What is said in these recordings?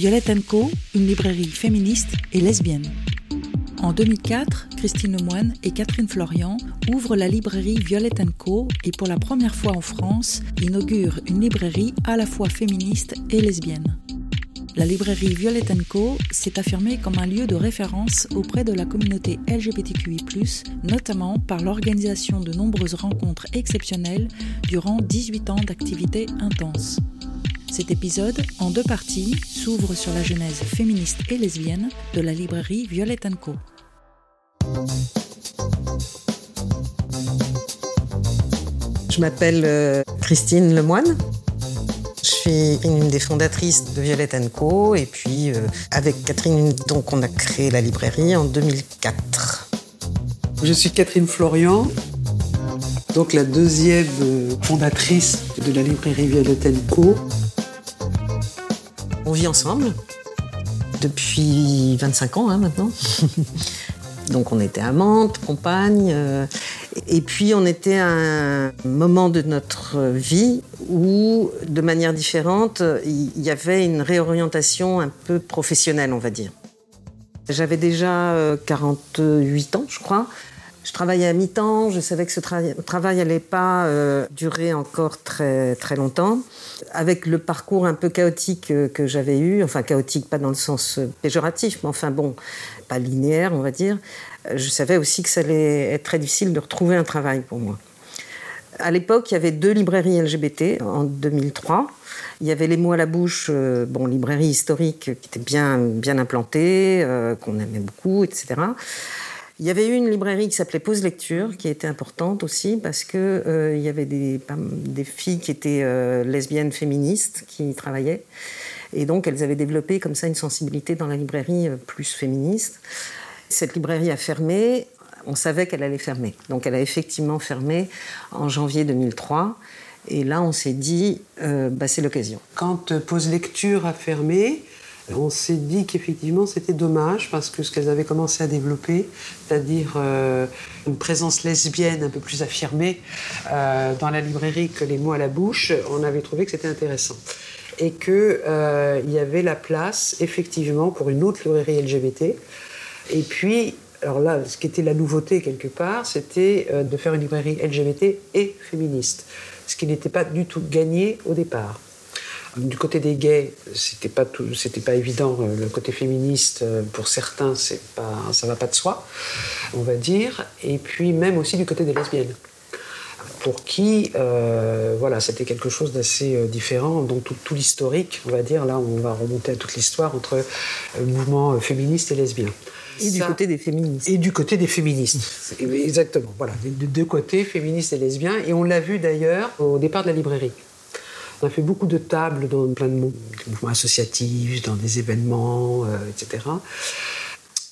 Violette Co, une librairie féministe et lesbienne. En 2004, Christine Lemoine et Catherine Florian ouvrent la librairie Violette Co et pour la première fois en France inaugurent une librairie à la fois féministe et lesbienne. La librairie Violette Co s'est affirmée comme un lieu de référence auprès de la communauté LGBTQI, notamment par l'organisation de nombreuses rencontres exceptionnelles durant 18 ans d'activité intense. Cet épisode, en deux parties, s'ouvre sur la genèse féministe et lesbienne de la librairie Violette Co. Je m'appelle euh, Christine Lemoine. Je suis une des fondatrices de Violette Co. Et puis, euh, avec Catherine, donc, on a créé la librairie en 2004. Je suis Catherine Florian, donc la deuxième euh, fondatrice de la librairie Violette Co. On vit ensemble depuis 25 ans hein, maintenant. Donc on était amantes, compagnes. Euh, et puis on était à un moment de notre vie où, de manière différente, il y avait une réorientation un peu professionnelle, on va dire. J'avais déjà 48 euh, ans, je crois. Je travaillais à mi-temps, je savais que ce travail n'allait pas euh, durer encore très, très longtemps. Avec le parcours un peu chaotique euh, que j'avais eu, enfin chaotique pas dans le sens euh, péjoratif, mais enfin bon, pas linéaire on va dire, je savais aussi que ça allait être très difficile de retrouver un travail pour moi. À l'époque, il y avait deux librairies LGBT en 2003. Il y avait Les mots à la bouche, bon, librairie historique qui était bien, bien implantée, qu'on aimait beaucoup, etc. Il y avait eu une librairie qui s'appelait Pause Lecture, qui était importante aussi parce qu'il euh, y avait des, des, filles qui étaient euh, lesbiennes féministes qui y travaillaient. Et donc, elles avaient développé comme ça une sensibilité dans la librairie euh, plus féministe. Cette librairie a fermé. On savait qu'elle allait fermer. Donc, elle a effectivement fermé en janvier 2003. Et là, on s'est dit, bah, c'est l'occasion. Quand Pause Lecture a fermé, on s'est dit qu'effectivement c'était dommage parce que ce qu'elles avaient commencé à développer, c'est-à-dire euh, une présence lesbienne un peu plus affirmée euh, dans la librairie que les mots à la bouche, on avait trouvé que c'était intéressant. Et qu'il euh, y avait la place effectivement pour une autre librairie LGBT. Et puis, alors là, ce qui était la nouveauté quelque part, c'était de faire une librairie LGBT et féministe, ce qui n'était pas du tout gagné au départ. Du côté des gays, c'était pas tout, c'était pas évident. Euh, le côté féministe, euh, pour certains, c'est pas, ça va pas de soi, on va dire. Et puis même aussi du côté des lesbiennes, pour qui, euh, voilà, c'était quelque chose d'assez différent. Donc tout, l'historique, on va dire, là, on va remonter à toute l'histoire entre le mouvement féministe et lesbien. Et du côté des féministes. Et du côté des féministes. Exactement. Voilà, de deux côtés, féministes et lesbiens. Et on l'a vu d'ailleurs au départ de la librairie. On a fait beaucoup de tables dans plein de mouvements associatifs, dans des événements, euh, etc.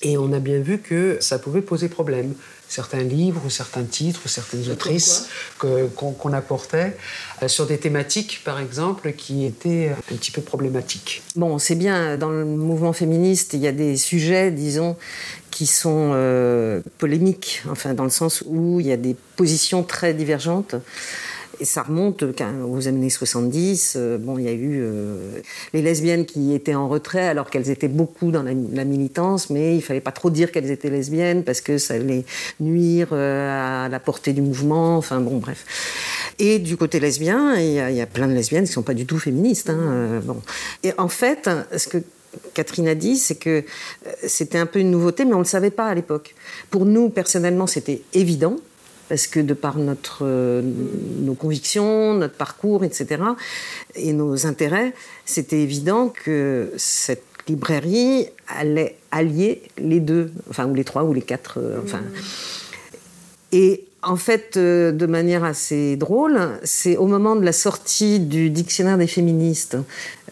Et on a bien vu que ça pouvait poser problème. Certains livres, ou certains titres, ou certaines autrices qu'on apportait euh, sur des thématiques, par exemple, qui étaient un petit peu problématiques. Bon, c'est bien, dans le mouvement féministe, il y a des sujets, disons, qui sont euh, polémiques, enfin, dans le sens où il y a des positions très divergentes. Et ça remonte aux années 70. Euh, bon, il y a eu euh, les lesbiennes qui étaient en retrait alors qu'elles étaient beaucoup dans la, militance, mais il fallait pas trop dire qu'elles étaient lesbiennes parce que ça allait nuire euh, à la portée du mouvement. Enfin bon, bref. Et du côté lesbien, il y, a, plein de lesbiennes qui sont pas du tout féministes. Hein, bon. Et en fait, ce que Catherine a dit, c'est que c'était un peu une nouveauté, mais on ne le savait pas à l'époque. Pour nous, personnellement, c'était évident parce que de par notre, euh, nos convictions, notre parcours, etc., et nos intérêts, c'était évident que cette librairie allait allier les deux, enfin, ou les trois, ou les quatre, euh, enfin. Et en fait, euh, de manière assez drôle, c'est au moment de la sortie du dictionnaire des féministes,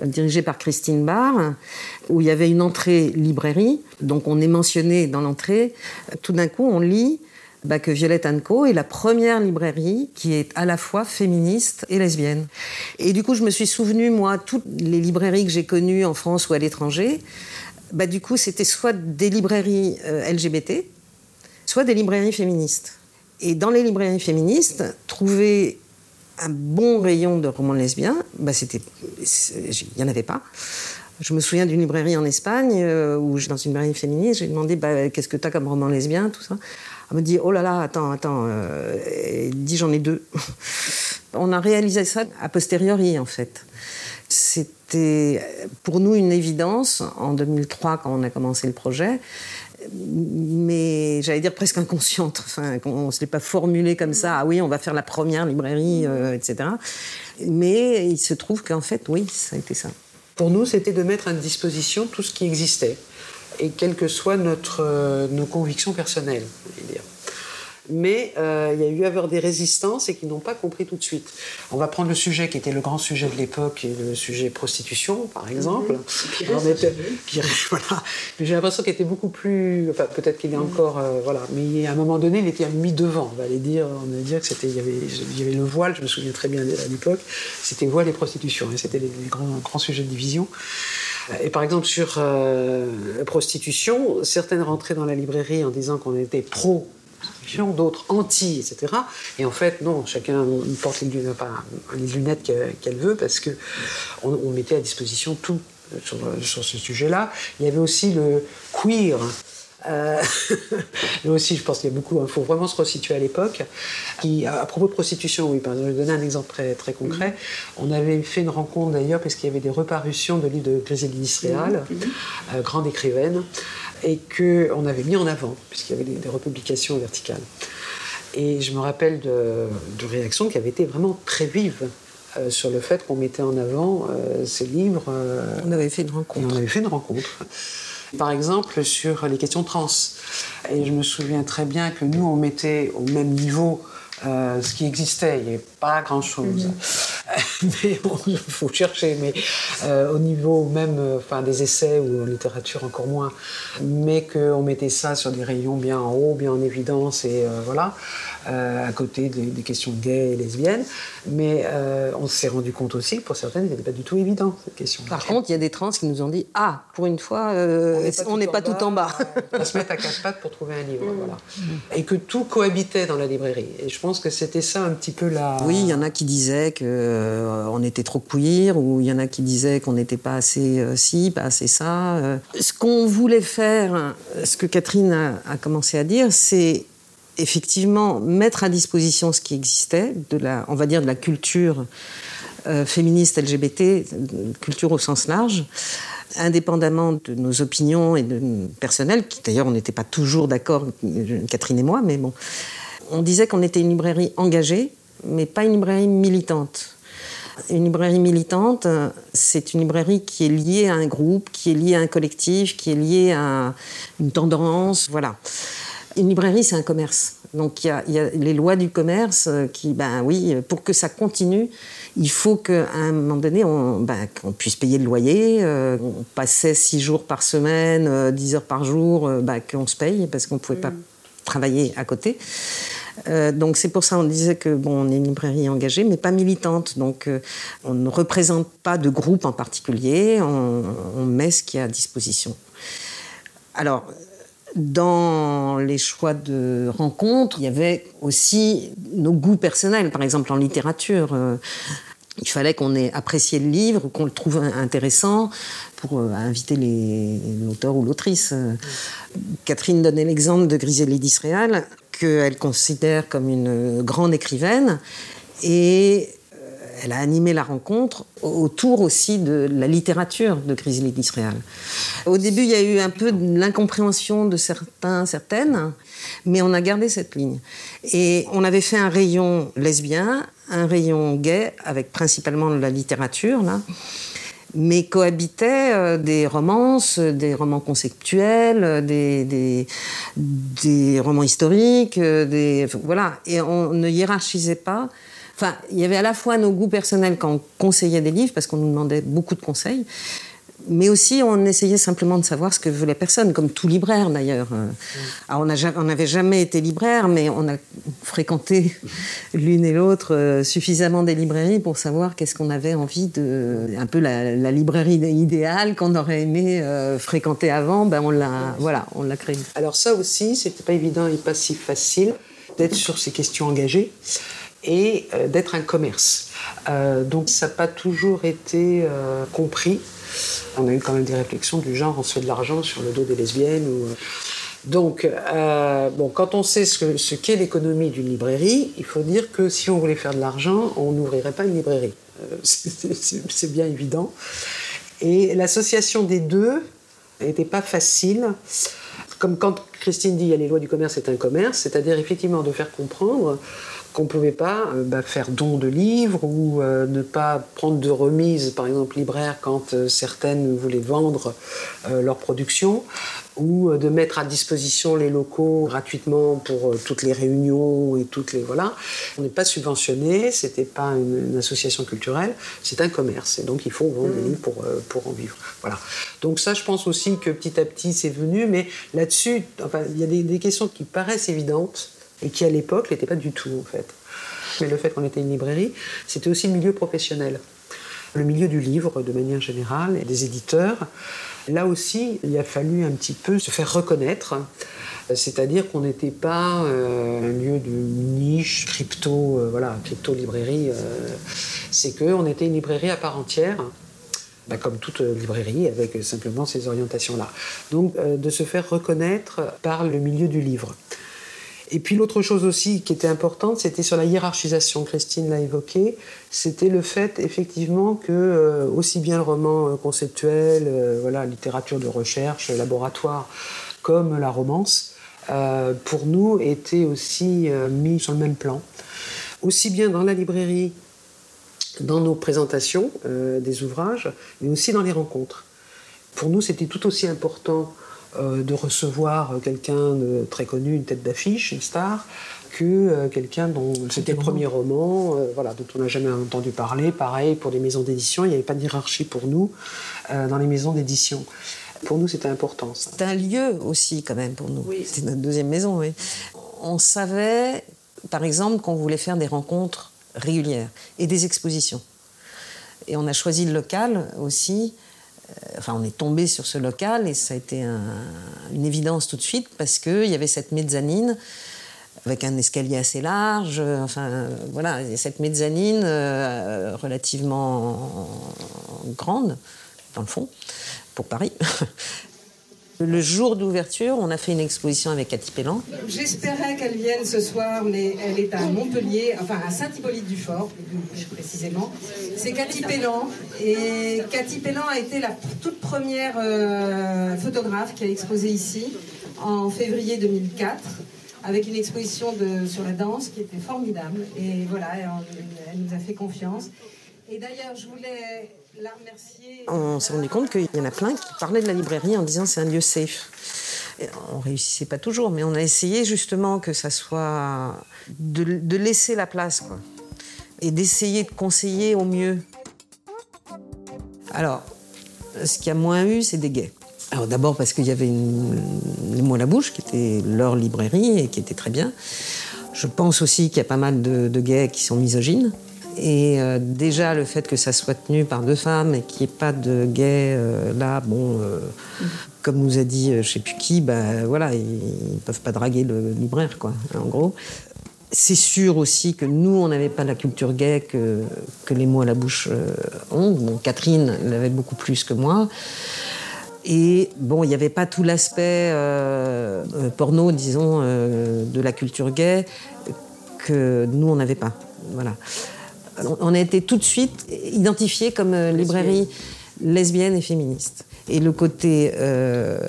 dirigé par Christine Barr, où il y avait une entrée librairie, donc on est mentionné dans l'entrée, tout d'un coup on lit bah, que Violette Co est la première librairie qui est à la fois féministe et lesbienne. Et du coup, je me suis souvenu, moi, toutes les librairies que j'ai connues en France ou à l'étranger, bah, du coup, c'était soit des librairies euh, LGBT, soit des librairies féministes. Et dans les librairies féministes, trouver un bon rayon de romans lesbiens, bah, c'était, il n'y en avait pas. Je me souviens d'une librairie en Espagne, euh, où dans une librairie féministe, j'ai demandé bah, qu'est-ce que tu as comme roman lesbien, tout ça. Elle me dit oh là là, attends, attends, euh, dit j'en ai deux. On a réalisé ça a posteriori en fait. C'était pour nous une évidence en 2003 quand on a commencé le projet, mais j'allais dire presque inconsciente. Enfin, on ne se pas formulé comme ça. Ah oui, on va faire la première librairie, euh, etc. Mais il se trouve qu'en fait, oui, ça a été ça. Pour nous, c'était de mettre à disposition tout ce qui existait, et quelles que soient notre, euh, nos convictions personnelles. Mais euh, il y a eu à avoir des résistances et qui n'ont pas compris tout de suite. On va prendre le sujet qui était le grand sujet de l'époque, le sujet prostitution, par exemple. Mmh. voilà. Mais j'ai l'impression qu'il était beaucoup plus. Enfin, peut-être qu'il est encore. Euh, voilà. Mais à un moment donné, il était mis devant. On va aller dire, on va dire que c'était. Il y, avait, il y avait le voile, je me souviens très bien à l'époque. C'était voile et prostitution. Et c'était les, grands, grands sujets de division. Et par exemple, sur euh, la prostitution, certaines rentraient dans la librairie en disant qu'on était pro d'autres anti, etc. Et en fait, non, chacun porte les lunettes, les lunettes qu'elle veut parce que on, mettait à disposition tout sur, sur ce sujet-là. Il y avait aussi le queer. Euh, là aussi, je pense qu'il y a beaucoup. Il faut vraiment se resituer à l'époque. À propos de prostitution, oui, par exemple, je vais donner un exemple très, très concret. On avait fait une rencontre d'ailleurs, parce qu'il y avait des reparutions de livres de Griselda Israël, euh, grande écrivaine et qu'on avait mis en avant, puisqu'il y avait des, republications verticales. Et je me rappelle de, réactions qui avaient été vraiment très vives euh, sur le fait qu'on mettait en avant euh, ces livres. Euh, on avait fait une rencontre. on avait fait une rencontre. Par exemple, sur les questions trans. Et je me souviens très bien que nous, on mettait au même niveau ce qui existait. Il n'y avait pas grand-chose. Mhm. mais il faut chercher, mais euh, au niveau même euh, enfin, des essais ou en littérature encore moins, mais qu'on mettait ça sur des rayons bien en haut, bien en évidence, et euh, voilà. Euh, à côté des, questions gays et lesbiennes. Mais euh, on s'est rendu compte aussi que pour certaines, ce n'était pas du tout évident, cette question. Par contre, il y a des trans qui nous ont dit Ah, pour une fois, euh, on n'est pas, tout, en bas. on se mettre à quatre pattes pour trouver un livre. Mm. Voilà. Et que tout cohabitait dans la librairie. Et je pense que c'était ça un petit peu la. Oui, il y en a qui disaient qu'on était trop queer, ou il y en a qui disaient qu'on n'était pas assez ci, pas assez ça. Ce qu'on voulait faire, ce que Catherine a commencé à dire, c'est effectivement mettre à disposition ce qui existait, on va dire de la culture euh, féministe LGBT, culture au sens large, indépendamment de nos opinions et de personnelles, qui d'ailleurs on n'était pas toujours d'accord, Catherine et moi, mais bon, on disait qu'on était une librairie engagée, mais pas une librairie militante. Une librairie militante, c'est une librairie qui est liée à un groupe, qui est liée à un collectif, qui est liée à une tendance, voilà une librairie, c'est un commerce. Donc il y, a, les lois du commerce euh, qui, ben oui, pour que ça continue, il faut qu'à un moment donné, on, ben, qu'on puisse payer le loyer. Euh, on passait six jours par semaine, euh, dix heures par jour, ben, qu'on se paye parce qu'on ne pouvait pas mm. Travailler à côté. donc c'est pour ça qu'on disait que bon, on est une librairie engagée, mais pas militante. Donc on ne représente pas de groupe en particulier. On, on met ce qui est à disposition. Alors dans les choix de rencontres, il y avait aussi nos goûts personnels, par exemple en littérature. Euh, il fallait qu'on ait apprécié le livre, qu'on le trouve intéressant pour euh, inviter l'auteur ou l'autrice. Catherine donnait l'exemple de Griselide d'Israël, qu'elle considère comme une grande écrivaine. Et elle a animé la rencontre autour aussi de la littérature de Grizzly d'Israël. Au début, il y a eu un peu de l'incompréhension de certains, certaines, mais on a gardé cette ligne. Et on avait fait un rayon lesbien, un rayon gay, avec principalement la littérature, là mais cohabitaient euh, des romances, des romans conceptuels, des, des, des romans historiques, euh, des, voilà. Et on ne hiérarchisait pas Enfin, il y avait à la fois nos goûts personnels quand on conseillait des livres, parce qu'on nous demandait beaucoup de conseils, mais aussi on essayait simplement de savoir ce que voulait personne, comme tout libraire d'ailleurs. Euh, on n'avait jamais été libraire, mais on a fréquenté l'une et l'autre euh, suffisamment des librairies pour savoir qu'est-ce qu'on avait envie de. Un peu la, librairie idéale qu'on aurait aimé euh, fréquenter avant, ben on l'a voilà, l'a créée. Alors ça aussi, c'était pas évident et pas si facile d'être sur ces questions engagées et d'être un commerce. Donc ça n'a pas toujours été compris. On a eu quand même des réflexions du genre on se fait de l'argent sur le dos des lesbiennes. Ou... Donc, euh, bon, quand on sait ce, ce qu'est l'économie d'une librairie, il faut dire que si on voulait faire de l'argent, on n'ouvrirait pas une librairie. Euh, c'est bien évident. Et l'association des deux n'était pas facile. Comme quand Christine dit, il y a les lois du commerce, c'est un commerce, c'est-à-dire effectivement de faire comprendre qu'on ne pouvait pas euh, bah, faire don de livres ou euh, ne pas prendre de remise, par exemple libraire, quand euh, certaines voulaient vendre leur production, ou de mettre à disposition les locaux gratuitement pour toutes les réunions et toutes les voilà. On n'est pas subventionné, c'était pas une, association culturelle, c'est un commerce et donc il faut vendre des livres pour, pour en vivre. Voilà. Donc ça, je pense aussi que petit à petit c'est venu, mais là-dessus, enfin, il y a des, des questions qui paraissent évidentes et qui à l'époque n'était pas du tout en fait. Mais le fait qu'on était une librairie, c'était aussi le milieu professionnel, le milieu du livre de manière générale, et des éditeurs. Là aussi, il a fallu un petit peu se faire reconnaître, c'est-à-dire qu'on n'était pas euh, un lieu de niche, crypto, euh, voilà, crypto librairie. Euh, c'est qu'on était une librairie à part entière. Bah, comme toute librairie, avec simplement ces orientations-là. Donc, de se faire reconnaître par le milieu du livre. Et puis l'autre chose aussi qui était importante, c'était sur la hiérarchisation. Christine l'a évoqué. C'était le fait effectivement que euh, aussi bien le roman euh, conceptuel, euh, voilà, littérature de recherche, laboratoire, comme la romance, pour nous était aussi mis sur le même plan. Aussi bien dans la librairie, dans nos présentations des ouvrages, mais aussi dans les rencontres. Pour nous, c'était tout aussi important de recevoir quelqu'un de très connu, une tête d'affiche, une star, que euh, quelqu'un dont c'était le premier roman, euh, voilà, dont on n'a jamais entendu parler. Pareil pour les maisons d'édition, il n'y avait pas de hiérarchie pour nous dans les maisons d'édition. Pour nous, c'était important. C'est un lieu aussi, quand même, pour nous. C'est notre deuxième maison, oui. On savait, par exemple, qu'on voulait faire des rencontres régulières et des expositions. Et on a choisi le local aussi euh, enfin, on est tombé sur ce local et ça a été une évidence tout de suite parce qu'il y avait cette mezzanine avec un escalier assez large. Enfin, voilà, cette mezzanine euh, relativement grande, dans le fond, pour Paris. Le jour d'ouverture, on a fait une exposition avec Cathy Pellan. J'espérais qu'elle vienne ce soir, mais elle est à Montpellier, enfin à Saint-Hippolyte-du-Fort, plus précisément. C'est Cathy Pellan. Et Cathy Pellan a été la toute première euh, photographe qui a exposé ici en février 2004 avec une exposition sur la danse qui était formidable. Et voilà, elle nous a fait confiance. Et d'ailleurs, je voulais on s'est rendu compte qu'il y en a plein qui parlaient de la librairie en disant c'est un lieu safe. on réussissait pas toujours, mais on a essayé justement que ça soit de, laisser la place, quoi, et d'essayer de conseiller au mieux. Alors, ce qu'il y a moins eu, c'est des gays. Alors d'abord parce qu'il y avait une, les mots à la bouche, qui était leur librairie et qui était très bien. Je pense aussi qu'il y a pas mal de, de gays qui sont misogynes. Et euh, déjà, le fait que ça soit tenu par deux femmes et qu'il n'y ait pas de gay euh, là, bon, euh, comme nous a dit je ne sais plus qui, bah, voilà, ils ne peuvent pas draguer le libraire, quoi, en gros. C'est sûr aussi que nous, on n'avait pas la culture gay que, les mots à la bouche ont. Catherine l'avait beaucoup plus que moi. Et bon, il n'y avait pas tout l'aspect porno, disons, de la culture gay que nous, on n'avait pas. Voilà on a été tout de suite identifié comme euh, librairie lesbienne et féministe. Et le côté euh,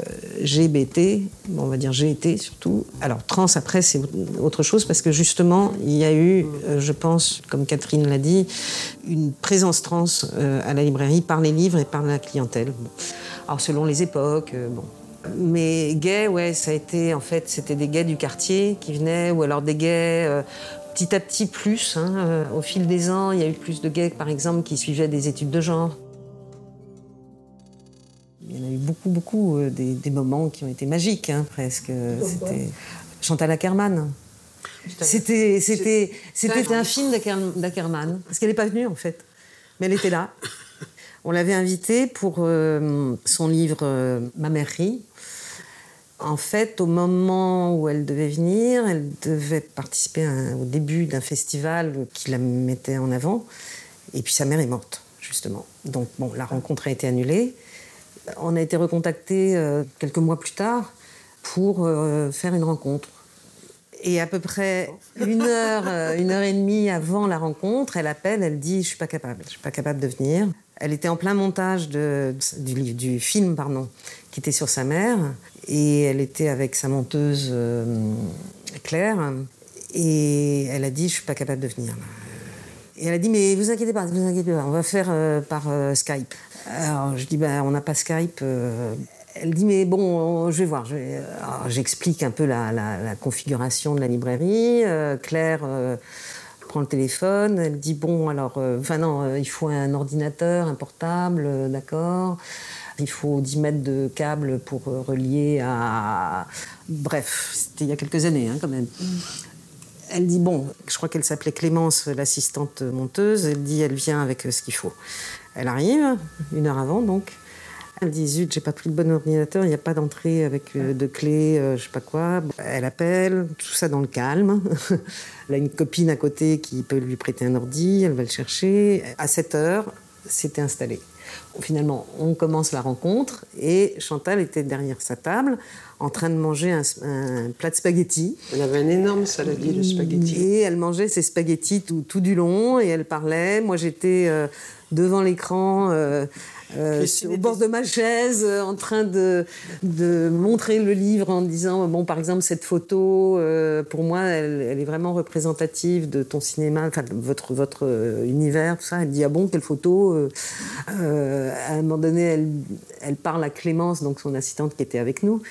GBT, on va dire GT surtout. Alors trans après c'est autre chose parce que justement il y a eu, euh, je pense, comme Catherine l'a dit, une présence trans à la librairie par les livres et par la clientèle. Alors selon les époques, bon. Mais gay, ouais, ça a été en fait, c'était des gays du quartier qui venaient, ou alors des gays petit à petit plus. Hein, euh, au fil des ans, il y a eu plus de gays, par exemple, qui suivaient des études de genre. Il y en a eu beaucoup, beaucoup, euh, des, moments qui ont été magiques, hein, presque. C'était Chantal Ackerman. C'était, c'était, c'était un film d'Ackerman, parce qu'elle n'est pas venue en fait, mais elle était là. On l'avait invitée pour euh, son livre Ma mère rit, en fait, au moment où elle devait venir, elle devait participer au début d'un festival qui la mettait en avant. Et puis sa mère est morte justement. Donc, bon, la rencontre a été annulée. On a été recontacté euh, quelques mois plus tard pour euh, faire une rencontre. Et à peu près une heure, euh, une heure et demie avant la rencontre, elle appelle, elle dit Je suis pas capable, je suis pas capable de venir. Elle était en plein montage du, du, film pardon, qui était sur sa mère. Et elle était avec sa monteuse Claire. Et elle a dit Je suis pas capable de venir. Et elle a dit mais vous inquiétez pas, vous inquiétez pas, on va faire euh, par euh, Skype. Alors je dis ben on n'a pas Skype. Euh. Elle dit mais bon je vais voir. J'explique un peu la, la, configuration de la librairie. Claire prend le téléphone. Elle dit bon alors enfin non il faut un ordinateur, un portable, d'accord. Il faut 10 mètres de câble pour relier à. Bref, c'était il y a quelques années hein, quand même. Elle dit bon, je crois qu'elle s'appelait Clémence, l'assistante monteuse. Elle dit elle vient avec euh, ce qu'il faut. Elle arrive une heure avant donc. Elle dit zut, j'ai pas pris le bon ordinateur, il n'y a pas d'entrée avec euh, de clé, euh, je sais pas quoi. Elle appelle, tout ça dans le calme. elle a une copine à côté qui peut lui prêter un ordi, elle va le chercher. À 7 heures, c'était installé. Finalement, on commence la rencontre et Chantal était derrière sa table en train de manger un, plat de spaghettis. Elle avait un énorme saladier de spaghettis. Et elle mangeait ses spaghettis tout, tout du long et elle parlait. Moi, j'étais euh, devant l'écran. Euh, euh, au bord de ma chaise, en train de, de, montrer le livre en disant bon, par exemple, cette photo, pour moi, elle, est vraiment représentative de ton cinéma, enfin, de votre, votre univers, tout ça. Elle dit ah bon, quelle photo À un moment donné, elle, elle parle à Clémence, donc son assistante qui était avec nous.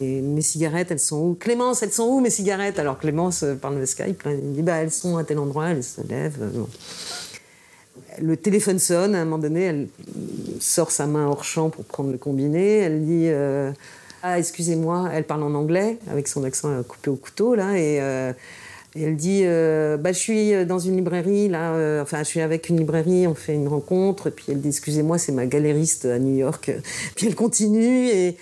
Et mes cigarettes, elles sont où? Clémence, elles sont où mes cigarettes? Alors Clémence euh, parle de Skype, elle dit bah, elles sont à tel endroit, elle se lève. Euh, le téléphone sonne, à un moment donné, elle sort sa main hors champ pour prendre le combiné. Elle dit euh, Ah, excusez-moi, elle parle en anglais, avec son accent coupé au couteau, là, et. elle dit bah, Je suis dans une librairie, là, enfin, je suis avec une librairie, on fait une rencontre. Et puis elle dit Excusez-moi, c'est ma galériste à New York. Puis elle continue et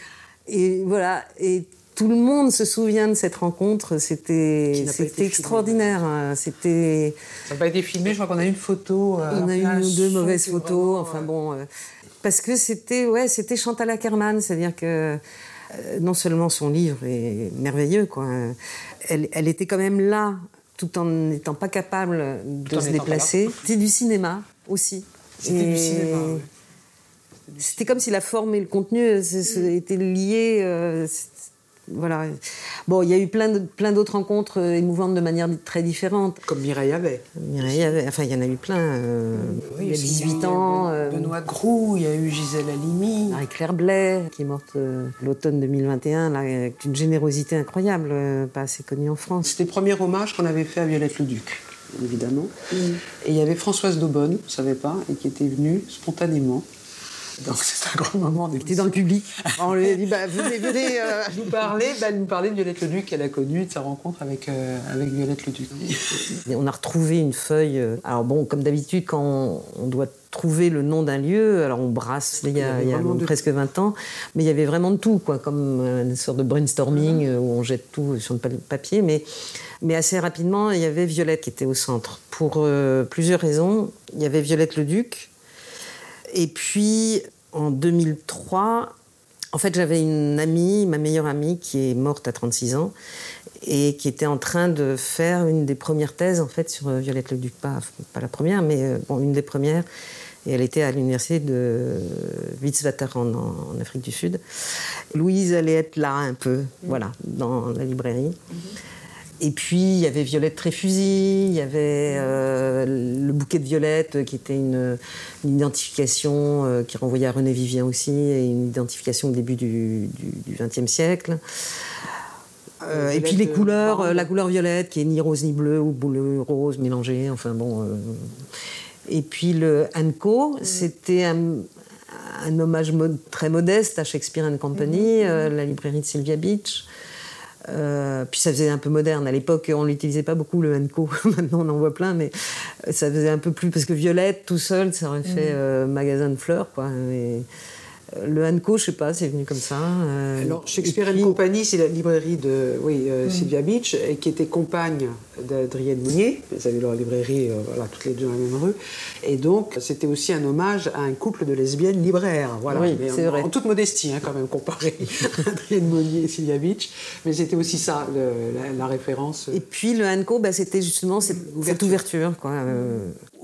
et voilà. Et tout le monde se souvient de cette rencontre. C'était extraordinaire. Hein. C'était. Ça n'a pas été filmé. Je crois qu'on a eu une photo. Euh, on a eu une ou deux mauvaises photos. Enfin bon, euh, parce que c'était ouais, c'était Chantal Ackerman, c'est-à-dire que euh, non seulement son livre est merveilleux, quoi. Elle, elle était quand même là, tout en n'étant pas capable de se déplacer. C'était du cinéma aussi. C'était du cinéma. C'était comme si la forme et le contenu euh, mm. étaient liés. Euh, voilà. Bon, il y a eu plein, de, plein d'autres rencontres euh, émouvantes de manière très différente. Comme Mireille avait. Mireille avait. Enfin, il y en a eu plein. il y a 18 ans. Benoît Groux, il y a eu Gisèle Halimi. Marie-Claire Blais, qui est morte l'automne 2021, là, avec une générosité incroyable, pas assez connue en France. C'était le premier hommage qu'on avait fait à Violette le Duc évidemment. Mm. Et il y avait Françoise Daubonne, je ne savais pas, et qui était venue spontanément. Donc c'est un grand moment. Était dans le public. On lui a dit bah, venez, venez euh, nous parler. Bah, nous parler de Violette Leduc qu'elle a connue, de sa rencontre avec, euh, avec Violette Leduc. Et on a retrouvé une feuille. Euh, alors bon, comme d'habitude, quand on, doit trouver le nom d'un lieu, alors on brasse il y a, il y a presque 20 ans, mais il y avait vraiment de tout, quoi, comme une sorte de brainstorming où on jette tout sur le papier. Mais, mais assez rapidement, il y avait Violette qui était au centre. Pour plusieurs raisons. Il y avait Violette Leduc, et puis, en 2003, en fait, j'avais une amie, ma meilleure amie, qui est morte à 36 ans et qui était en train de faire une des premières thèses, en fait, sur Violette Le Duc. Pas, pas la première, mais euh, bon, une des premières. Et elle était à l'université de Witwatersrand en, Afrique du Sud. Louise allait être là un peu, voilà, dans la librairie. Et puis, il y avait Violette Tréfusy, il y avait euh, le bouquet de Violette, qui était une, identification euh, qui renvoyait à René Vivien aussi, et une identification au début du XXe siècle. Euh, et puis les couleurs, la couleur violette, qui est ni rose ni bleu, ou bleu, rose mélangé, enfin bon. Et puis le Anco, c'était un, hommage très modeste à Shakespeare and Company, mm-hmm. la librairie de Sylvia Beach. Euh, puis ça faisait un peu moderne. À l'époque, on l'utilisait pas beaucoup, le Henco. Maintenant, on en voit plein, mais ça faisait un peu plus. Parce que Violette, tout seul, ça aurait fait mm. euh, magasin de fleurs, quoi. Le Hanco, je sais pas, c'est venu comme ça. Euh, Alors, Shakespeare and Company, c'est la librairie de oui, euh, mm. Sylvia Beach, et qui était compagne d'Adrienne Mounier. Elles avaient leur librairie, euh, voilà, toutes les deux dans la même rue. Et donc, c'était aussi un hommage à un couple de lesbiennes libraires. Voilà. Oui, c'est vrai. En toute modestie, hein, quand même, comparé à Adrienne Mounier et Sylvia Beach. Mais c'était aussi ça, la, référence. Et puis, le Hanco, bah, c'était justement cette ouverture, quoi.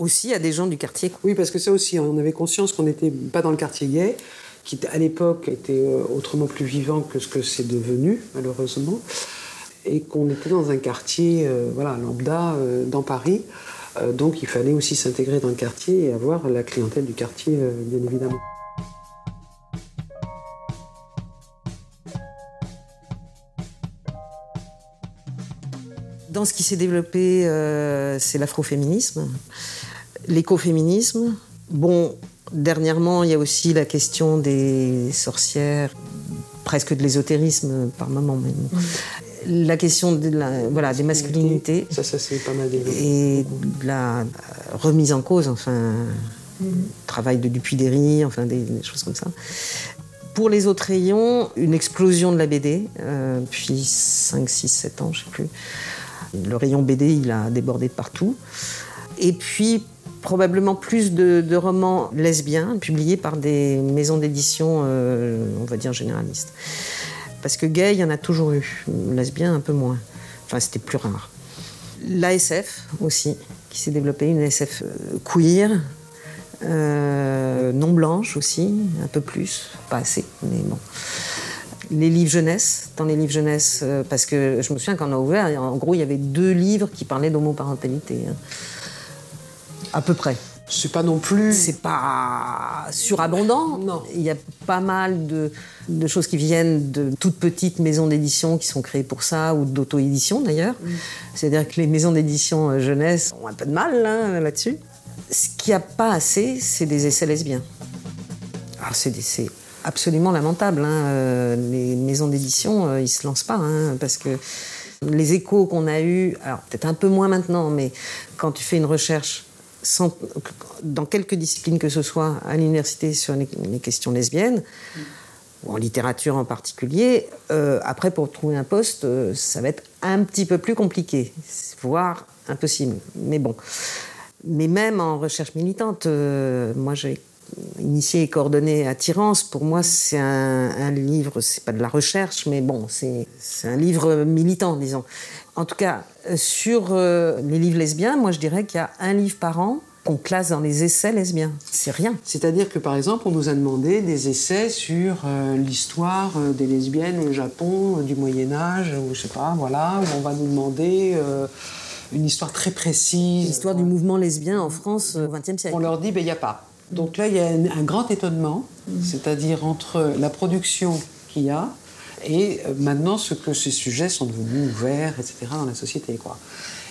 Aussi à des gens du quartier. Oui, parce que ça aussi, on avait conscience qu'on n'était pas dans le quartier gay qui à l'époque était euh, autrement plus vivant que ce que c'est devenu, malheureusement, et qu'on était dans un quartier euh, voilà, lambda euh, dans Paris. donc il fallait aussi s'intégrer dans le quartier et avoir la clientèle du quartier, bien évidemment. Dans ce qui s'est développé, c'est l'afroféminisme, l'écoféminisme. Bon, Dernièrement, il y a aussi la question des sorcières, presque de l'ésotérisme par moment même. La question de la, voilà, des masculinités. Ça, ça c'est pas mal Et de la remise en cause, enfin, travail de Dupuy-Derry, enfin, des, choses comme ça. Pour les autres rayons, une explosion de la BD, euh, depuis 5, 6, 7 ans, je ne sais plus. Le rayon BD, il a débordé partout. Et puis, probablement plus de, romans lesbiens publiés par des maisons d'édition, euh, on va dire généralistes. Parce que gay, il y en a toujours eu. Lesbien, un peu moins. Enfin, c'était plus rare. L'ASF aussi, qui s'est développée, une ASF euh, queer, euh, non blanche aussi, un peu plus, pas assez, mais bon. Les livres jeunesse, dans les livres jeunesse, parce que je me souviens quand on a ouvert, en gros, il y avait deux livres qui parlaient d'homoparentalité. À peu près. C'est pas non plus. C'est pas surabondant. Non. Il y a pas mal de, choses qui viennent de toutes petites maisons d'édition qui sont créées pour ça, ou d'auto-édition d'ailleurs. Mm. C'est-à-dire que les maisons d'édition euh, jeunesse ont un peu de mal hein, là-dessus. Ce qu'il n'y a pas assez, c'est des essais lesbiens. Alors c'est absolument lamentable. Hein. Euh, les maisons d'édition, euh, ils se lancent pas, hein, parce que les échos qu'on a eus, alors peut-être un peu moins maintenant, mais quand tu fais une recherche dans quelques disciplines que ce soit à l'université sur les, questions lesbiennes, ou en littérature en particulier, euh, après pour trouver un poste, euh, ça va être un petit peu plus compliqué, voire impossible. Mais bon. Mais même en recherche militante, euh, moi j'ai initié et coordonné Attirance. Pour moi, c'est un, un, livre, c'est pas de la recherche, mais bon, c'est un livre militant, disons. En tout cas, euh, sur euh, les livres lesbiens, moi je dirais qu'il y a un livre par an qu'on classe dans les essais lesbiens. C'est rien. C'est-à-dire que par exemple, on nous a demandé des essais sur euh, l'histoire des lesbiennes au Japon du Moyen Âge, ou je sais pas, voilà, où on va nous demander une histoire très précise. L'histoire du mouvement lesbien en France au XXe siècle. On leur dit, ben il n'y a pas. Donc là, il y a un, grand étonnement, mm. c'est-à-dire entre la production qu'il y a et euh, maintenant ce que ces sujets sont devenus ouverts, etc., dans la société. Quoi.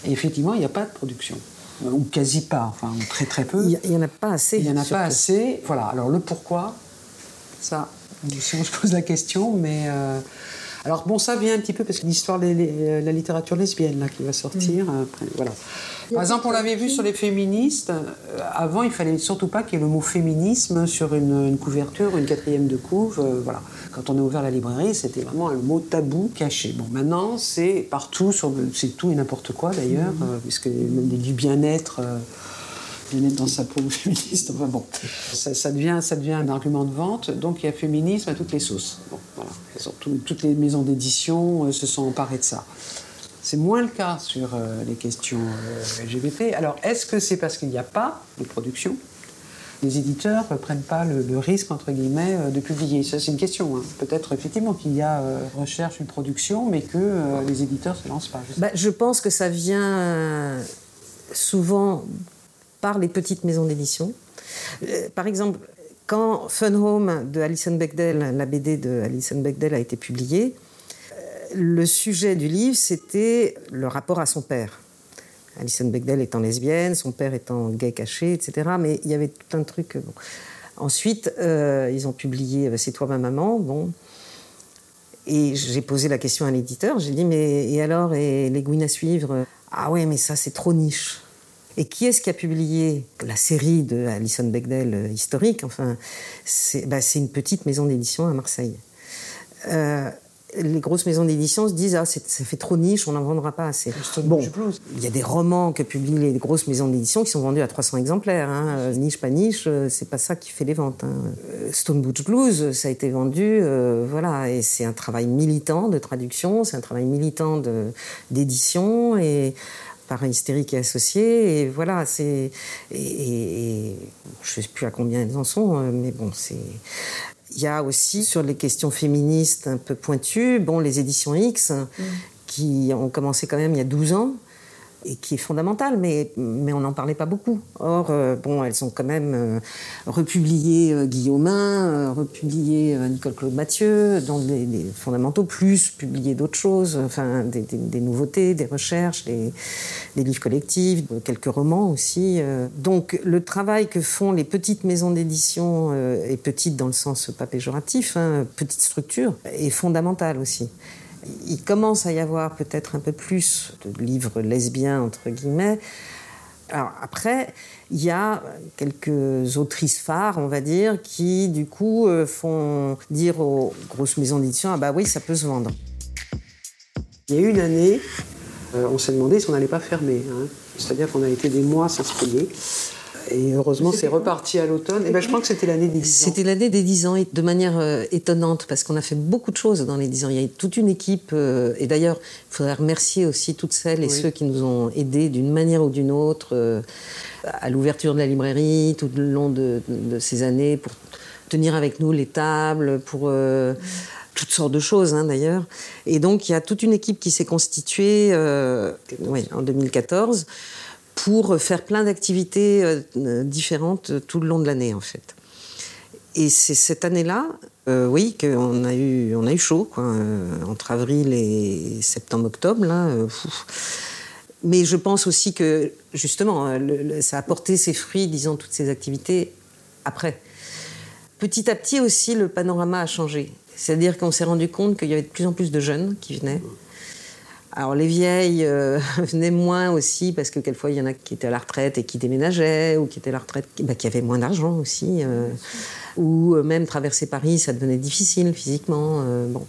Et effectivement, il n'y a pas de production. Euh, ou quasi pas, enfin très très peu. Il n'y en a pas assez. Il n'y en a pas assez. Voilà, alors le pourquoi, ça, si on se pose la question, mais... Euh, alors bon, ça vient un petit peu parce que l'histoire de la littérature lesbienne là qui va sortir. Mm. voilà. Par exemple, on l'avait vu sur les féministes. Avant, il fallait surtout pas qu'il y ait le mot féminisme sur une, couverture, une quatrième de couve. voilà. Quand on a ouvert la librairie, c'était vraiment un mot tabou caché. Bon, maintenant, c'est partout, c'est tout et n'importe quoi d'ailleurs, mmh. euh, puisque même du bien-être. Euh, bien-être dans sa peau féministe. Enfin bon, ça, devient, ça devient un argument de vente. Donc il y a féminisme à toutes les sauces. Bon, voilà. toutes les maisons d'édition euh, se sont emparées de ça. C'est moins le cas sur les questions LGBT. Alors, est-ce que c'est parce qu'il n'y a pas de production? Les éditeurs ne prennent pas le, risque, entre guillemets, euh, de publier Ça, c'est une question. Hein. Peut-être effectivement qu'il y a euh, recherche, une production, mais que euh, les éditeurs ne se lancent pas. Bah, je pense que ça vient souvent par les petites maisons d'édition. par exemple, quand Fun Home de Alison Bechdel, la BD de Alison Bechdel a été publiée, le sujet du livre, c'était le rapport à son père. Alison Bechdel étant lesbienne, son père étant gay caché, etc. Mais il y avait tout un truc. Euh, Ensuite, euh, ils ont publié euh, C'est toi ma maman. Bon. Et j'ai posé la question à l'éditeur. J'ai dit Mais et alors Et les Gouines à suivre? Ah ouais, mais ça, c'est trop niche. Et qui est-ce qui a publié la série de Alison Bechdel euh, historique? Enfin, bah, c'est une petite maison d'édition à Marseille. Euh, les grosses maisons d'édition se disent ah ça fait trop niche, on n'en vendra pas assez. Bon, il y a des romans que publient les grosses maisons d'édition qui sont vendus à 300 exemplaires. Hein. Euh, niche pas niche, c'est pas ça qui fait les ventes. Hein. Stone Butch Blues, ça a été vendu, voilà, et c'est un travail militant de traduction, c'est un travail militant d'édition et par hystérique et associé et voilà c'est et, je sais plus à combien ils en sont mais bon c'est il y a aussi sur les questions féministes un peu pointues, bon, les éditions X, mm. qui ont commencé quand même il y a 12 ans, et qui est fondamentale, mais, mais on n'en parlait pas beaucoup. Or, euh, bon, elles ont quand même euh, republié euh, Guillaumin, republié Nicole Claude Mathieu, dans des, fondamentaux, plus publié d'autres choses, enfin des, des, nouveautés, des recherches, des, livres collectifs, quelques romans aussi. Donc, le travail que font les petites maisons d'édition, et petites dans le sens pas péjoratif, hein, petites structures, est fondamental aussi il commence à y avoir peut-être un peu plus de livres lesbiens, entre guillemets. Alors après, il y a quelques autrices phares, on va dire, qui du coup euh, font dire aux grosses maisons d'édition, ah bah oui, ça peut se vendre. Il y a une année, euh, on s'est demandé si on n'allait pas fermer. Hein. C'est-à-dire qu'on a été des mois sans se payer. Et heureusement, c'est reparti à l'automne. Et ben, je crois que c'était l'année des 10 ans. C'était l'année des 10 ans, et de manière euh, étonnante, parce qu'on a fait beaucoup de choses dans les 10 ans. Il y a eu toute une équipe, euh, et d'ailleurs, il faudrait remercier aussi toutes celles et ceux qui nous ont aidés d'une manière ou d'une autre euh, à l'ouverture de la librairie, tout le long de, ces années, pour tenir avec nous les tables, pour toutes sortes de choses hein, d'ailleurs. Et donc il y a toute une équipe qui s'est constituée en 2014 pour faire plein d'activités euh, différentes tout le long de l'année en fait. Et c'est cette année-là, euh, oui, qu'on a eu, on a eu chaud, quoi, euh, entre avril et septembre-octobre. Mais je pense aussi que, justement, ça a porté ses fruits, disons, toutes ces activités après. Petit à petit aussi, le panorama a changé. C'est-à-dire qu'on s'est rendu compte qu'il y avait de plus en plus de jeunes qui venaient. Alors les vieilles euh, venaient moins aussi parce que quelquefois il y en a qui étaient à la retraite et qui déménageaient ou qui étaient à la retraite, bah, qui avaient moins d'argent aussi, euh, ou euh, même traverser Paris ça devenait difficile physiquement. bon,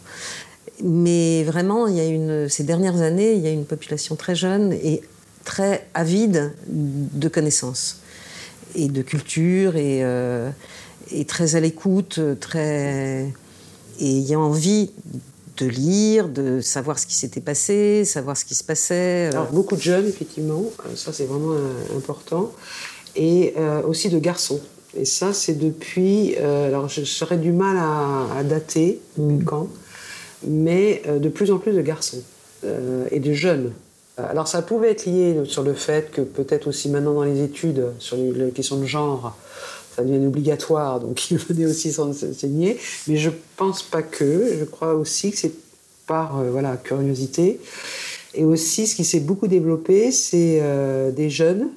mais vraiment il y a une ces dernières années il y a une population très jeune et très avide de connaissances et de culture et, et très à l'écoute, très et ayant envie de lire, de savoir ce qui s'était passé, savoir ce qui se passait. Euh. Alors, beaucoup de jeunes, effectivement, euh, ça c'est vraiment euh, important, et aussi de garçons. Et ça, c'est depuis. alors, je serais du mal à, dater mm. quand, mais de plus en plus de garçons et de jeunes. Alors, ça pouvait être lié sur le fait que peut-être aussi maintenant dans les études sur les questions de genre, ça devient obligatoire, donc il venait aussi s'enseigner. Mais je pense pas que, je crois aussi que c'est par euh, voilà, curiosité. Et aussi, ce qui s'est beaucoup développé, c'est euh, des jeunes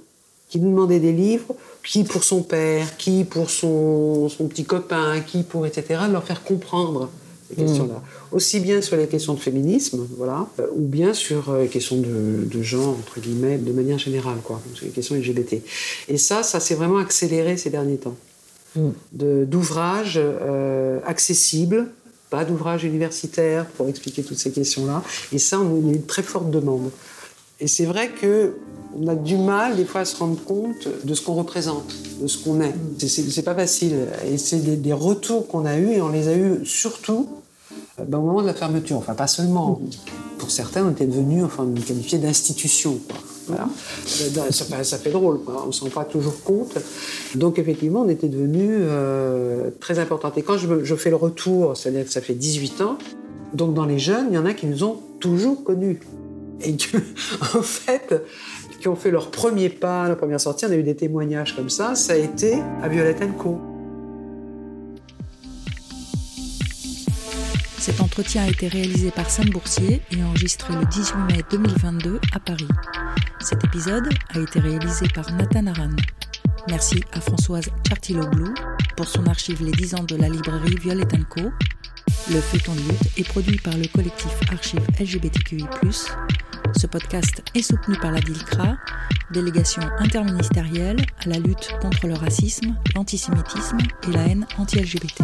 qui nous demandaient des livres, qui pour son père, qui pour son, petit copain, qui pour etc., leur faire comprendre ces questions-là. Mm. Aussi bien sur les questions de féminisme, voilà, euh, ou bien sur euh, les questions de, de, genre, entre guillemets, de manière générale, quoi, sur les questions LGBT. Et ça, ça s'est vraiment accéléré ces derniers temps. Mm. D'ouvrages euh, accessibles, pas d'ouvrages universitaires pour expliquer toutes ces questions-là. Et ça, on a une très forte demande. Et c'est vrai que on a du mal des fois à se rendre compte de ce qu'on représente, de ce qu'on est. C'est pas facile. Et c'est des, des, retours qu'on a eus, et on les a eus surtout ben, au moment de la fermeture, enfin pas seulement. Pour certains, on était devenus enfin, qualifiés d'institution. Voilà. Ça, ça, fait drôle, on ne s'en rend pas toujours compte. Donc effectivement, on était devenus euh, très importantes. Et quand je, je fais le retour, c'est-à-dire que ça fait 18 ans, donc dans les jeunes, il y en a qui nous ont toujours connus. Et que, en fait, qui ont fait leur premier pas, leur première sortie, on a eu des témoignages comme ça, ça a été à Violette Co. Cet entretien a été réalisé par Sam Boursier et enregistré le 18 mai 2022 à Paris. Cet épisode a été réalisé par Nathan Aran. Merci à Françoise Chartiloglou pour son archive Les 10 ans de la librairie Violette Co. Le feuilleton de lutte est produit par le collectif Archives LGBTQI+. Ce podcast est soutenu par la DILCRA, délégation interministérielle à la lutte contre le racisme, l'antisémitisme et la haine anti-LGBT.